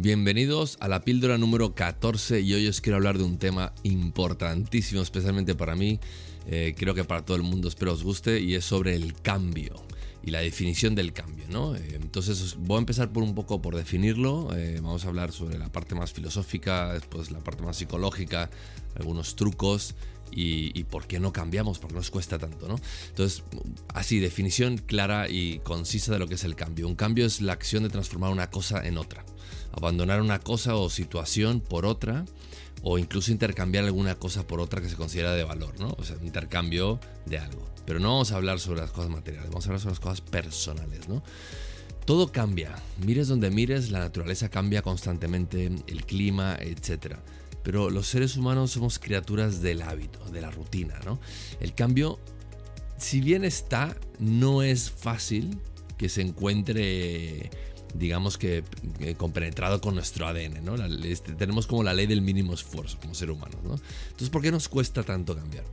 Bienvenidos a la píldora número 14 y hoy os quiero hablar de un tema importantísimo, especialmente para mí, eh, creo que para todo el mundo, espero os guste, y es sobre el cambio y la definición del cambio, ¿no? Eh, entonces voy a empezar por un poco por definirlo, eh, vamos a hablar sobre la parte más filosófica, después la parte más psicológica, algunos trucos y, por qué no cambiamos, por qué nos cuesta tanto, ¿no? Entonces, así, definición clara y concisa de lo que es el cambio. Un cambio es la acción de transformar una cosa en otra, abandonar una cosa o situación por otra o incluso intercambiar alguna cosa por otra que se considera de valor, ¿no? O sea, intercambio de algo. Pero no vamos a hablar sobre las cosas materiales, vamos a hablar sobre las cosas personales, ¿no? Todo cambia. Mires donde mires, la naturaleza cambia constantemente, el clima, etc. Pero los seres humanos somos criaturas del hábito, de la rutina, ¿no? El cambio, si bien está, no es fácil que se encuentre digamos que eh, compenetrado con nuestro ADN, ¿no? Este, tenemos como la ley del mínimo esfuerzo como ser humanos, ¿no? Entonces, ¿por qué nos cuesta tanto cambiar?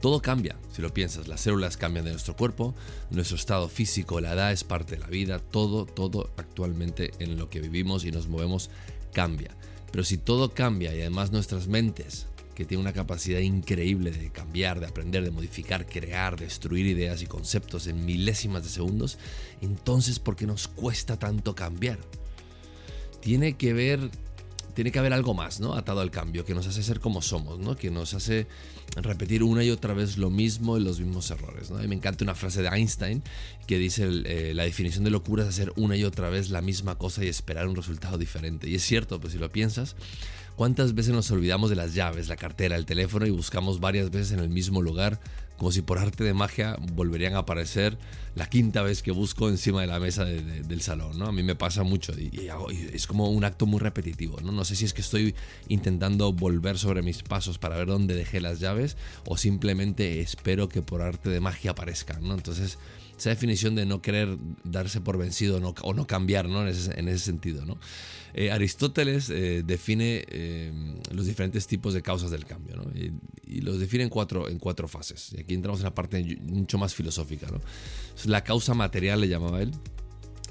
Todo cambia, si lo piensas, las células cambian de nuestro cuerpo, nuestro estado físico, la edad es parte de la vida, todo, todo actualmente en lo que vivimos y nos movemos cambia. Pero si todo cambia y además nuestras mentes que tiene una capacidad increíble de cambiar, de aprender, de modificar, crear, destruir ideas y conceptos en milésimas de segundos, entonces ¿por qué nos cuesta tanto cambiar? Tiene que ver tiene que haber algo más, ¿no? Atado al cambio, que nos hace ser como somos, ¿no? Que nos hace repetir una y otra vez lo mismo y los mismos errores, ¿no? Y me encanta una frase de Einstein que dice eh, la definición de locura es hacer una y otra vez la misma cosa y esperar un resultado diferente. Y es cierto, pues si lo piensas, ¿Cuántas veces nos olvidamos de las llaves, la cartera, el teléfono y buscamos varias veces en el mismo lugar, como si por arte de magia volverían a aparecer la quinta vez que busco encima de la mesa del salón? A mí me pasa mucho y, es como un acto muy repetitivo. ¿no? no sé si es que estoy intentando volver sobre mis pasos para ver dónde dejé las llaves o simplemente espero que por arte de magia aparezcan. ¿no? Entonces, esa definición de no querer darse por vencido o no cambiar ¿no? En, ese, sentido. ¿no? Eh, Aristóteles eh, define eh, los diferentes tipos de causas del cambio y, los define en cuatro, en cuatro fases. Y aquí entramos en la parte mucho más filosófica. ¿no? La causa material le llamaba él.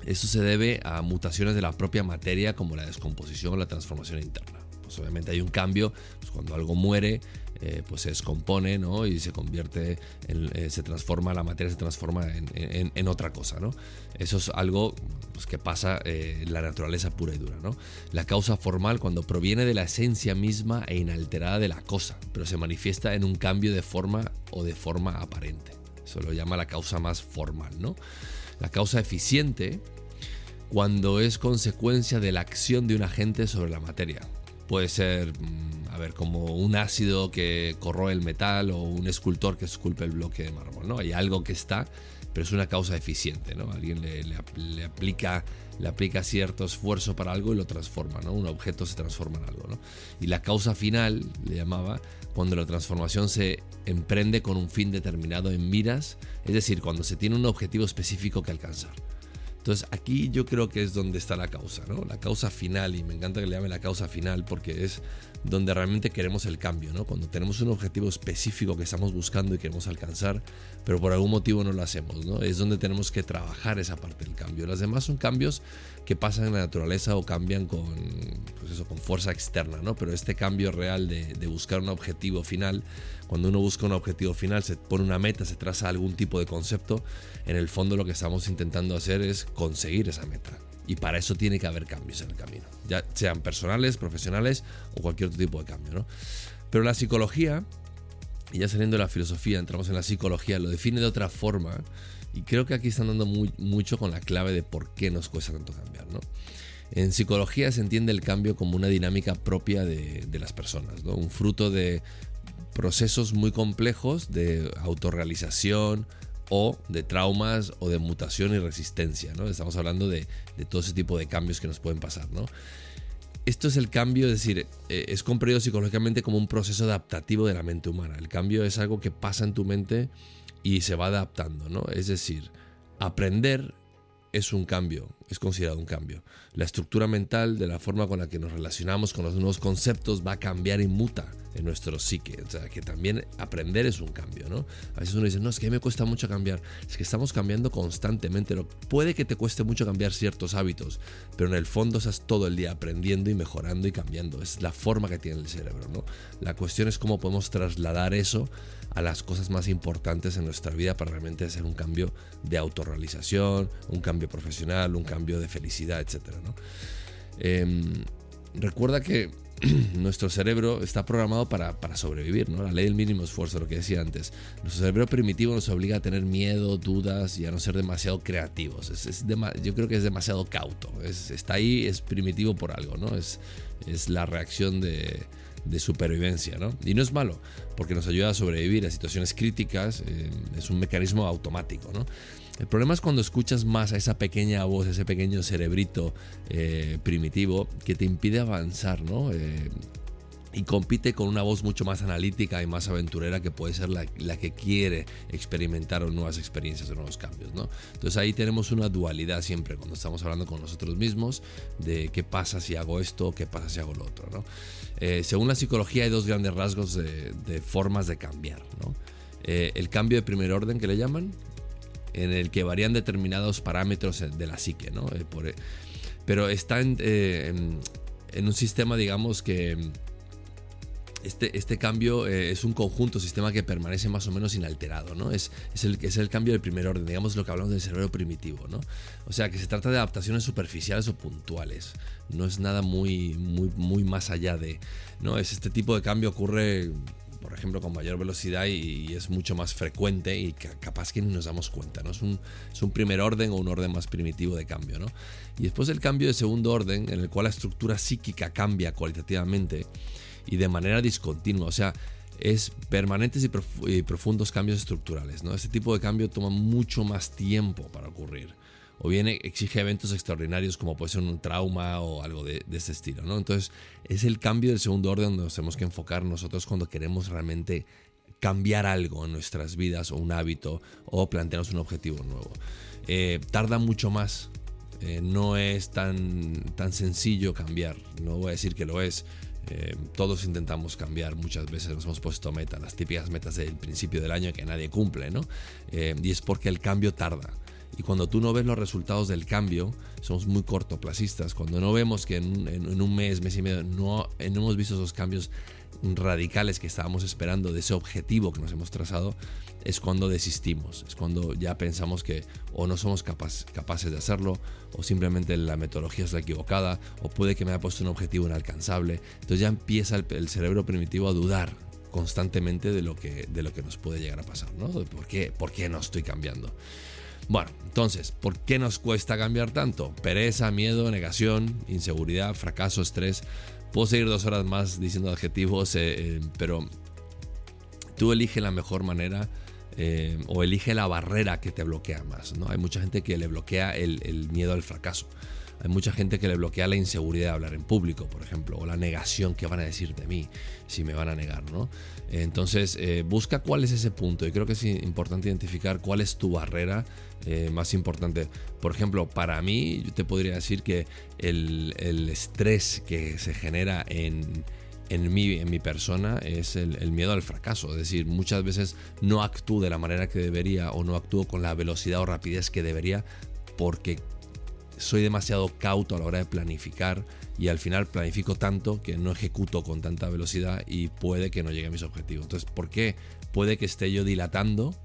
Eso se debe a mutaciones de la propia materia como la descomposición o la transformación interna. Pues obviamente hay un cambio, pues cuando algo muere, eh, pues se descompone ¿no? y se convierte, en, eh, se transforma, la materia se transforma en, otra cosa. ¿no? Eso es algo pues, que pasa eh, en la naturaleza pura y dura. ¿no? La causa formal cuando proviene de la esencia misma e inalterada de la cosa, pero se manifiesta en un cambio de forma o de forma aparente. Eso lo llama la causa más formal. ¿no? La causa eficiente cuando es consecuencia de la acción de un agente sobre la materia. Puede ser mm, a ver, como un ácido que corroe el metal o un escultor que esculpe el bloque de mármol, ¿no? Hay algo que está, pero es una causa eficiente, ¿no? Alguien le, aplica, le aplica cierto esfuerzo para algo y lo transforma, ¿no? Un objeto se transforma en algo, ¿no? Y la causa final, le llamaba, cuando la transformación se emprende con un fin determinado en miras, es decir, cuando se tiene un objetivo específico que alcanzar. Entonces aquí yo creo que es donde está la causa, ¿no? La causa final, y me encanta que le llame la causa final porque es donde realmente queremos el cambio, ¿no? Cuando tenemos un objetivo específico que estamos buscando y queremos alcanzar, pero por algún motivo no lo hacemos, ¿no? Es donde tenemos que trabajar esa parte del cambio. Las demás son cambios que pasan en la naturaleza o cambian con, pues eso, con fuerza externa, ¿no? Pero este cambio real de, de buscar un objetivo final, cuando uno busca un objetivo final, se pone una meta, se traza algún tipo de concepto, en el fondo lo que estamos intentando hacer es conseguir esa meta. Y para eso tiene que haber cambios en el camino, ya sean personales, profesionales o cualquier otro tipo de cambio. ¿no? Pero la psicología, y ya saliendo de la filosofía, entramos en la psicología, lo define de otra forma. Y creo que aquí están dando mucho con la clave de por qué nos cuesta tanto cambiar. ¿no? En psicología se entiende el cambio como una dinámica propia de, de las personas, ¿no? un fruto de procesos muy complejos de autorrealización, o de traumas o de mutación y resistencia. ¿no? Estamos hablando de, todo ese tipo de cambios que nos pueden pasar. ¿no? Esto es el cambio, es decir, eh, es comprendido psicológicamente como un proceso adaptativo de la mente humana. El cambio es algo que pasa en tu mente y se va adaptando. ¿no? Es decir, aprender es un cambio. es considerado un cambio. La estructura mental de la forma con la que nos relacionamos con los nuevos conceptos va a cambiar y muta en nuestro psique. O sea, que también aprender es un cambio, ¿no? A veces uno dice, no, es que a mí me cuesta mucho cambiar. Es que estamos cambiando constantemente. Puede que te cueste mucho cambiar ciertos hábitos, pero en el fondo estás todo el día aprendiendo y mejorando y cambiando. Es la forma que tiene el cerebro, ¿no? La cuestión es cómo podemos trasladar eso a las cosas más importantes en nuestra vida para realmente hacer un cambio de autorrealización, un cambio profesional, un cambio de felicidad, etc. Em, recuerda que nuestro cerebro está programado para, sobrevivir, ¿no? La ley del mínimo esfuerzo, lo que decía antes. Nuestro cerebro primitivo nos obliga a tener miedo, dudas y a no ser demasiado creativos. Es, yo creo que es demasiado cauto. está ahí, es primitivo por algo, ¿no? Es, es la reacción de, de supervivencia, ¿no? Y no es malo, porque nos ayuda a sobrevivir a situaciones críticas, eh, es un mecanismo automático, ¿no? El problema es cuando escuchas más a esa pequeña voz, ese pequeño cerebrito eh, primitivo que te impide avanzar, ¿no? Eh, y compite con una voz mucho más analítica y más aventurera que puede ser la, que quiere experimentar nuevas experiencias o nuevos cambios. ¿no? Entonces ahí tenemos una dualidad siempre cuando estamos hablando con nosotros mismos de qué pasa si hago esto, qué pasa si hago lo otro. ¿no? Eh, según la psicología hay dos grandes rasgos de, formas de cambiar. ¿no? el cambio de primer orden que le llaman, en el que varían determinados parámetros de la psique, ¿no? Eh, eh, pero está eh, en, un sistema, digamos, que este, este cambio es un conjunto, sistema que permanece más o menos inalterado, ¿no? Es, es, el, es el cambio del primer orden, digamos lo que hablamos del cerebro primitivo, ¿no? O sea, que se trata de adaptaciones superficiales o puntuales, no es nada muy, muy, muy más allá de, ¿no? Es este tipo de cambio ocurre por ejemplo, con mayor velocidad y, es mucho más frecuente y capaz que ni nos damos cuenta, ¿no? Es un, es un, primer orden o un orden más primitivo de cambio, ¿no? Y después el cambio de segundo orden, en el cual la estructura psíquica cambia cualitativamente y de manera discontinua, o sea, es permanentes y, profundos cambios estructurales, ¿no? Este tipo de cambio toma mucho más tiempo para ocurrir o bien exige eventos extraordinarios como puede ser un trauma o algo de, de este estilo. ¿no? Entonces es el cambio del segundo orden donde nos tenemos que enfocar nosotros cuando queremos realmente cambiar algo en nuestras vidas o un hábito o plantearnos un objetivo nuevo. Eh, tarda mucho más, eh, no es tan, tan sencillo cambiar, no voy a decir que lo es. Eh, todos intentamos cambiar, muchas veces nos hemos puesto metas, las típicas metas del principio del año que nadie cumple, ¿no? y es porque el cambio tarda. Y cuando tú no ves los resultados del cambio, somos muy cortoplacistas. Cuando no vemos que en, un mes, mes y medio, no, hemos visto esos cambios radicales que estábamos esperando de ese objetivo que nos hemos trazado, es cuando desistimos. Es cuando ya pensamos que o no somos capaces de hacerlo, o simplemente la metodología es la equivocada, o puede que me haya puesto un objetivo inalcanzable. Entonces ya empieza el, cerebro primitivo a dudar constantemente de lo que, de lo que nos puede llegar a pasar, ¿no? ¿Por qué, ¿Por qué no estoy cambiando? Bueno, entonces, ¿por qué nos cuesta cambiar tanto? Pereza, miedo, negación, inseguridad, fracaso, estrés. Puedo seguir dos horas más diciendo adjetivos, eh, eh, pero tú elige la mejor manera eh, o elige la barrera que te bloquea más. ¿no? Hay mucha gente que le bloquea el miedo al fracaso. Hay mucha gente que le bloquea la inseguridad de hablar en público, por ejemplo, o la negación que van a decir de mí si me van a negar, ¿no? Entonces, eh, busca cuál es ese punto. Y creo que es importante identificar cuál es tu barrera eh, más importante. Por ejemplo, para mí, yo te podría decir que el, estrés que se genera en, en mi, en mi persona es el, el, miedo al fracaso. Es decir, muchas veces no actúo de la manera que debería o no actúo con la velocidad o rapidez que debería porque soy demasiado cauto a la hora de planificar y al final planifico tanto que no ejecuto con tanta velocidad y puede que no llegue a mis objetivos. Entonces, ¿por qué? Puede que esté yo dilatando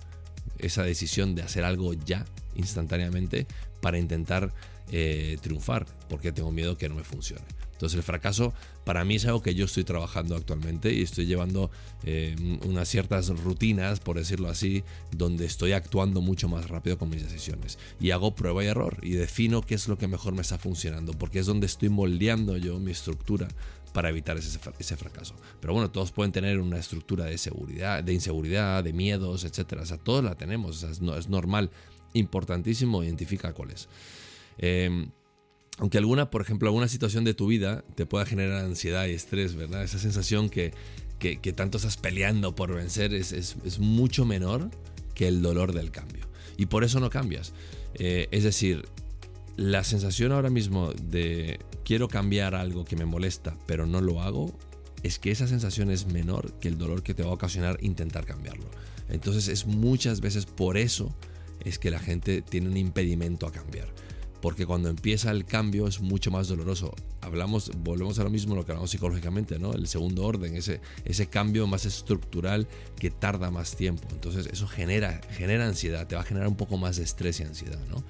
esa decisión de hacer algo ya, instantáneamente, para intentar eh, triunfar, porque tengo miedo que no me funcione. Entonces el fracaso para mí es algo que yo estoy trabajando actualmente y estoy llevando eh, unas ciertas rutinas, por decirlo así, donde estoy actuando mucho más rápido con mis decisiones. Y hago prueba y error y defino qué es lo que mejor me está funcionando, porque es donde estoy moldeando yo mi estructura para evitar ese, fracaso. Pero bueno, todos pueden tener una estructura de seguridad, de inseguridad, de miedos, etcétera. O sea, todos la tenemos, es, es, normal, importantísimo, identifica cuáles. Eh, aunque alguna, por ejemplo, alguna situación de tu vida te pueda generar ansiedad y estrés, ¿verdad? Esa sensación que, que, tanto estás peleando por vencer es, es, mucho menor que el dolor del cambio. Y por eso no cambias. Eh, es decir, la sensación ahora mismo de quiero cambiar algo que me molesta, pero no lo hago, es que esa sensación es menor que el dolor que te va a ocasionar intentar cambiarlo. Entonces es muchas veces por eso es que la gente tiene un impedimento a cambiar. Porque cuando empieza el cambio es mucho más doloroso. Hablamos, volvemos a lo mismo lo que hablamos psicológicamente, ¿no? El segundo orden, ese, ese cambio más estructural que tarda más tiempo. Entonces eso genera, genera ansiedad, te va a generar un poco más de estrés y ansiedad, ¿no?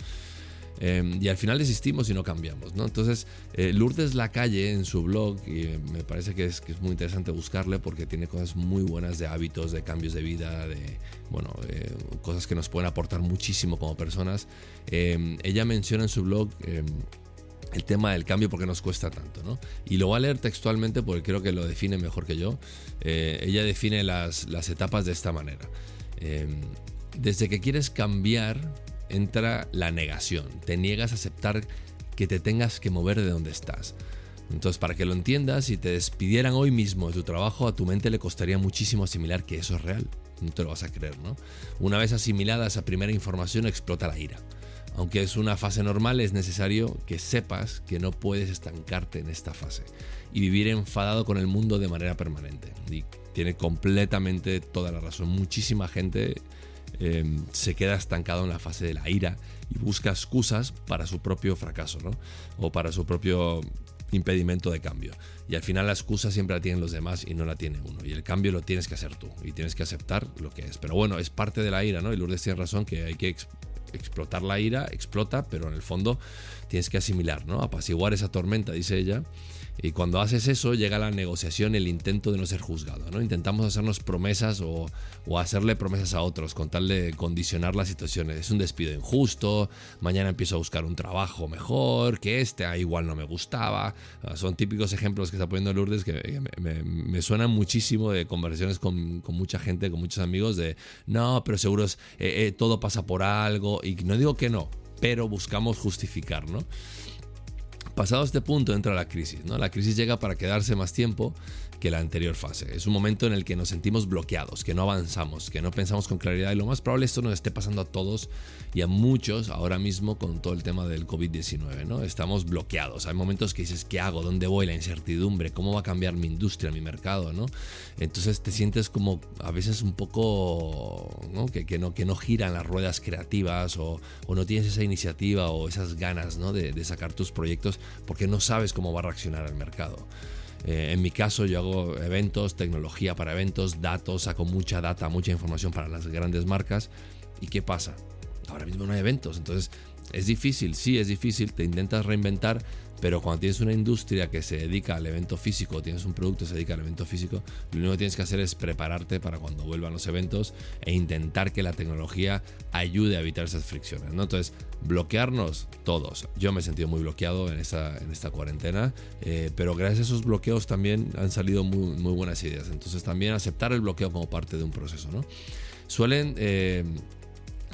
Em, y al final desistimos y no cambiamos. ¿no? Entonces, eh, Lourdes Lacalle en su blog, y me parece que es, que es, muy interesante buscarle porque tiene cosas muy buenas de hábitos, de cambios de vida, de bueno, eh, cosas que nos pueden aportar muchísimo como personas. Em, ella menciona en su blog em, el tema del cambio porque nos cuesta tanto, ¿no? Y lo voy a leer textualmente porque creo que lo define mejor que yo. Eh, ella define las, las, etapas de esta manera. desde que quieres cambiar, entra la negación. Te niegas a aceptar que te tengas que mover de donde estás. Entonces, para que lo entiendas, si te despidieran hoy mismo de tu trabajo, a tu mente le costaría muchísimo asimilar que eso es real. No te lo vas a creer, ¿no? Una vez asimilada esa primera información, explota la ira. Aunque es una fase normal, es necesario que sepas que no puedes estancarte en esta fase y vivir enfadado con el mundo de manera permanente. Y tiene completamente toda la razón. Muchísima gente Em, se queda estancado en la fase de la ira y busca excusas para su propio fracaso, ¿no? O para su propio impedimento de cambio. Y al final la excusa siempre la tienen los demás y no la tiene uno. Y el cambio lo tienes que hacer tú y tienes que aceptar lo que es. Pero bueno, es parte de la ira, ¿no? Y Lourdes tiene razón que hay que explotar la ira, explota, pero en el fondo tienes que asimilar, ¿no? Apaciguar esa tormenta, dice ella, y cuando haces eso, llega la negociación, el intento de no ser juzgado. ¿no? Intentamos hacernos promesas o, hacerle promesas a otros con tal de condicionar las situaciones. Es un despido injusto, mañana empiezo a buscar un trabajo mejor, que este ah, igual no me gustaba. Ah, son típicos ejemplos que está poniendo Lourdes que me, suenan muchísimo de conversaciones con, mucha gente, con muchos amigos, de no, pero seguro es, eh, eh, todo pasa por algo. Y no digo que no, pero buscamos justificar, ¿no? Pasado este punto entra la crisis. ¿no? La crisis llega para quedarse más tiempo que la anterior fase. Es un momento en el que nos sentimos bloqueados, que no avanzamos, que no pensamos con claridad y lo más probable esto nos esté pasando a todos y a muchos ahora mismo con todo el tema del COVID-19, ¿no? Estamos bloqueados. Hay momentos que dices, ¿qué hago? ¿Dónde voy? La incertidumbre, ¿cómo va a cambiar mi industria, mi mercado, ¿no? Entonces te sientes como a veces un poco, ¿no? Que, que no, que no giran las ruedas creativas o, o, no tienes esa iniciativa o esas ganas, ¿no? De, de sacar tus proyectos porque no sabes cómo va a reaccionar el mercado. Eh, en mi caso yo hago eventos, tecnología para eventos, datos, saco mucha data, mucha información para las grandes marcas. ¿Y qué pasa? Ahora mismo no hay eventos, entonces es difícil, sí es difícil, te intentas reinventar, pero cuando tienes una industria que se dedica al evento físico, tienes un producto que se dedica al evento físico, lo único que tienes que hacer es prepararte para cuando vuelvan los eventos e intentar que la tecnología ayude a evitar esas fricciones. ¿no? Entonces, bloquearnos todos. Yo me he sentido muy bloqueado en esta, en esta cuarentena, eh, pero gracias a esos bloqueos también han salido muy, muy, buenas ideas. Entonces, también aceptar el bloqueo como parte de un proceso. ¿no? Suelen... Eh,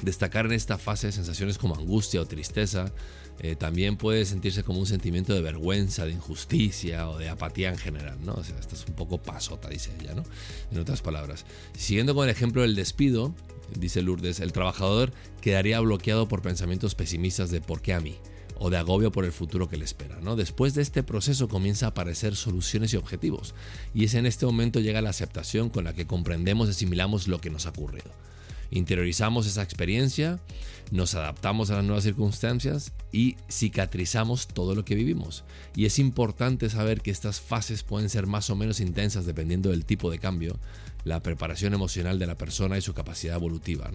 destacar en esta fase sensaciones como angustia o tristeza, eh, también puede sentirse como un sentimiento de vergüenza, de injusticia o de apatía en general, ¿no? O sea, es un poco pasota, dice ella, ¿no? En otras palabras. Siguiendo con el ejemplo del despido, dice Lourdes, el trabajador quedaría bloqueado por pensamientos pesimistas de ¿por qué a mí? o de agobio por el futuro que le espera. ¿no? Después de este proceso comienza a aparecer soluciones y objetivos, y es en este momento llega la aceptación con la que comprendemos y asimilamos lo que nos ha ocurrido interiorizamos esa experiencia, nos adaptamos a las nuevas circunstancias y cicatrizamos todo lo que vivimos. Y es importante saber que estas fases pueden ser más o menos intensas dependiendo del tipo de cambio, la preparación emocional de la persona y su capacidad evolutiva.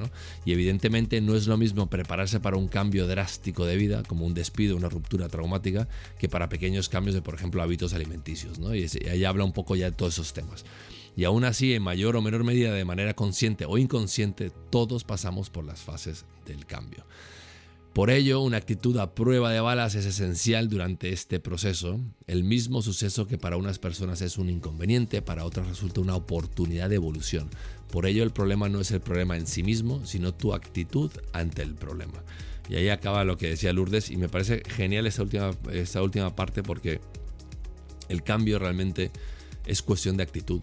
Y evidentemente no es lo mismo prepararse para un cambio drástico de vida, como un despido, una ruptura traumática, que para pequeños cambios de, por ejemplo, hábitos alimenticios. ¿no? Y ahí habla un poco ya de todos esos temas. Y aún así, en mayor o menor medida, de manera consciente o inconsciente, todos pasamos por las fases del cambio. Por ello, una actitud a prueba de balas es esencial durante este proceso. El mismo suceso que para unas personas es un inconveniente, para otras resulta una oportunidad de evolución. Por ello, el problema no es el problema en sí mismo, sino tu actitud ante el problema. Y ahí acaba lo que decía Lourdes y me parece genial esta última, esta última parte porque el cambio realmente es cuestión de actitud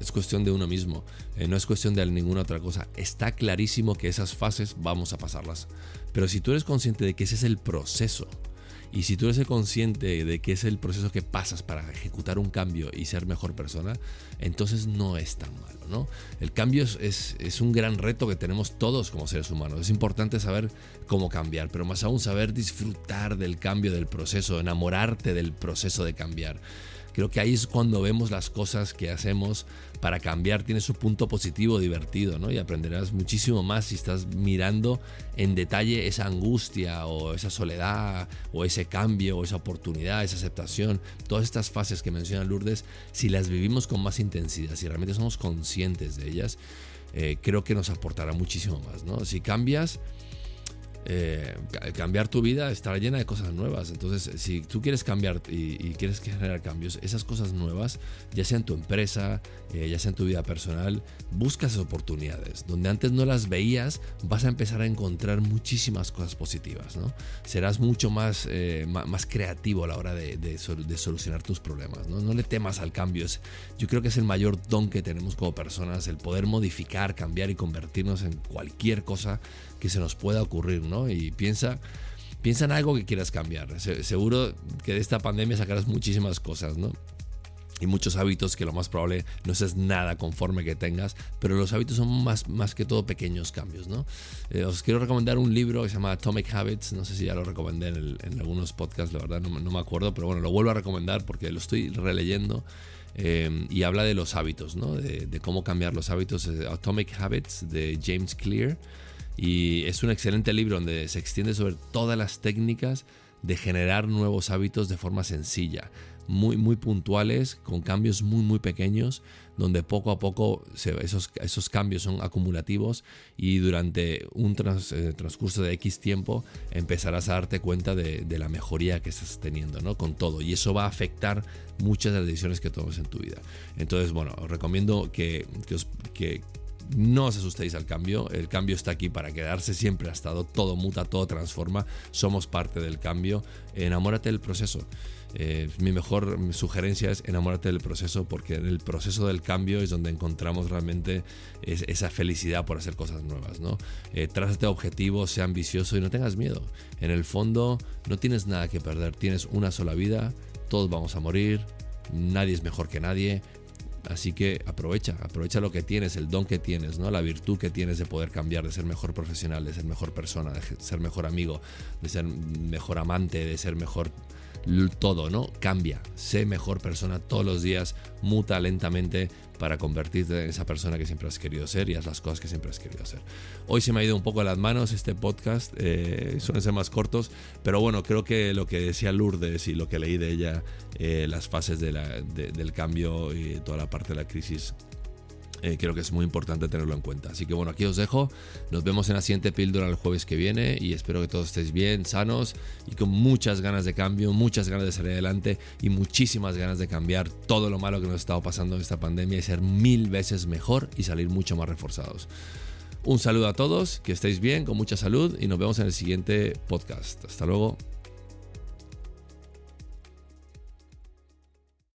es cuestión de uno mismo, eh, no es cuestión de ninguna otra cosa. Está clarísimo que esas fases vamos a pasarlas. Pero si tú eres consciente de que ese es el proceso, Y si tú eres consciente de que es el proceso que pasas para ejecutar un cambio y ser mejor persona, entonces no es tan malo, ¿no? El cambio es, es, un gran reto que tenemos todos como seres humanos. Es importante saber cómo cambiar, pero más aún saber disfrutar del cambio, del proceso, enamorarte del proceso de cambiar. Creo que ahí es cuando vemos las cosas que hacemos para cambiar. Tiene su punto positivo, divertido, ¿no? Y aprenderás muchísimo más si estás mirando en detalle esa angustia o esa soledad o ese cambio o esa oportunidad, esa aceptación. Todas estas fases que menciona Lourdes, si las vivimos con más intensidad, si realmente somos conscientes de ellas, eh, creo que nos aportará muchísimo más, ¿no? Si cambias eh, cambiar tu vida estará llena de cosas nuevas. Entonces, si tú quieres cambiar y, quieres generar cambios, esas cosas nuevas, ya sea en tu empresa, eh, ya sea en tu vida personal, buscas oportunidades. Donde antes no las veías, vas a empezar a encontrar muchísimas cosas positivas. ¿no? Serás mucho más, eh, más creativo a la hora de, de, solucionar tus problemas. ¿no? no le temas al cambio. yo creo que es el mayor don que tenemos como personas, el poder modificar, cambiar y convertirnos en cualquier cosa que se nos pueda ocurrir, ¿no? Y piensa, piensa en algo que quieras cambiar. seguro que de esta pandemia sacarás muchísimas cosas, ¿no? y muchos hábitos que lo más probable no es nada conforme que tengas, pero los hábitos son más, más que todo pequeños cambios, ¿no? Eh, os quiero recomendar un libro que se llama Atomic Habits, no sé si ya lo recomendé en, algunos podcasts, la verdad no, me acuerdo, pero bueno, lo vuelvo a recomendar porque lo estoy releyendo eh, y habla de los hábitos, ¿no? De, de, cómo cambiar los hábitos, Atomic Habits de James Clear. Y es un excelente libro donde se extiende sobre todas las técnicas de generar nuevos hábitos de forma sencilla, muy, muy puntuales, con cambios muy, muy pequeños, donde poco a poco esos, esos cambios son acumulativos y durante un eh, transcurso de X tiempo empezarás a darte cuenta de, la mejoría que estás teniendo ¿no? con todo. Y eso va a afectar muchas de las decisiones que tomes en tu vida. Entonces, bueno, os recomiendo que, os, que no os asustéis al cambio, el cambio está aquí para quedarse, siempre ha estado, todo muta, todo transforma, somos parte del cambio, enamórate del proceso. Eh, mi mejor sugerencia es enamórate del proceso porque en el proceso del cambio es donde encontramos realmente esa felicidad por hacer cosas nuevas. ¿no? Eh, trázate objetivos, sea ambicioso y no tengas miedo. En el fondo no tienes nada que perder, tienes una sola vida, todos vamos a morir, nadie es mejor que nadie, Así que aprovecha, aprovecha lo que tienes, el don que tienes, ¿no? La virtud que tienes de poder cambiar, de ser mejor profesional, de ser mejor persona, de ser mejor amigo, de ser mejor amante, de ser mejor todo, ¿no? Cambia, sé mejor persona todos los días, muta lentamente para convertirte en esa persona que siempre has querido ser y haz las cosas que siempre has querido hacer. Hoy se me ha ido un poco a las manos este podcast, eh, suelen ser más cortos, pero bueno, creo que lo que decía Lourdes y lo que leí de ella, eh, las fases del cambio y toda la parte de la crisis eh, creo que es muy importante tenerlo en cuenta. Así que bueno, aquí os dejo. Nos vemos en la siguiente píldora el jueves que viene y espero que todos estéis bien, sanos y con muchas ganas de cambio, muchas ganas de salir adelante y muchísimas ganas de cambiar todo lo malo que nos ha estado pasando en esta pandemia y ser mil veces mejor y salir mucho más reforzados. Un saludo a todos, que estéis bien, con mucha salud y nos vemos en el siguiente podcast. Hasta luego.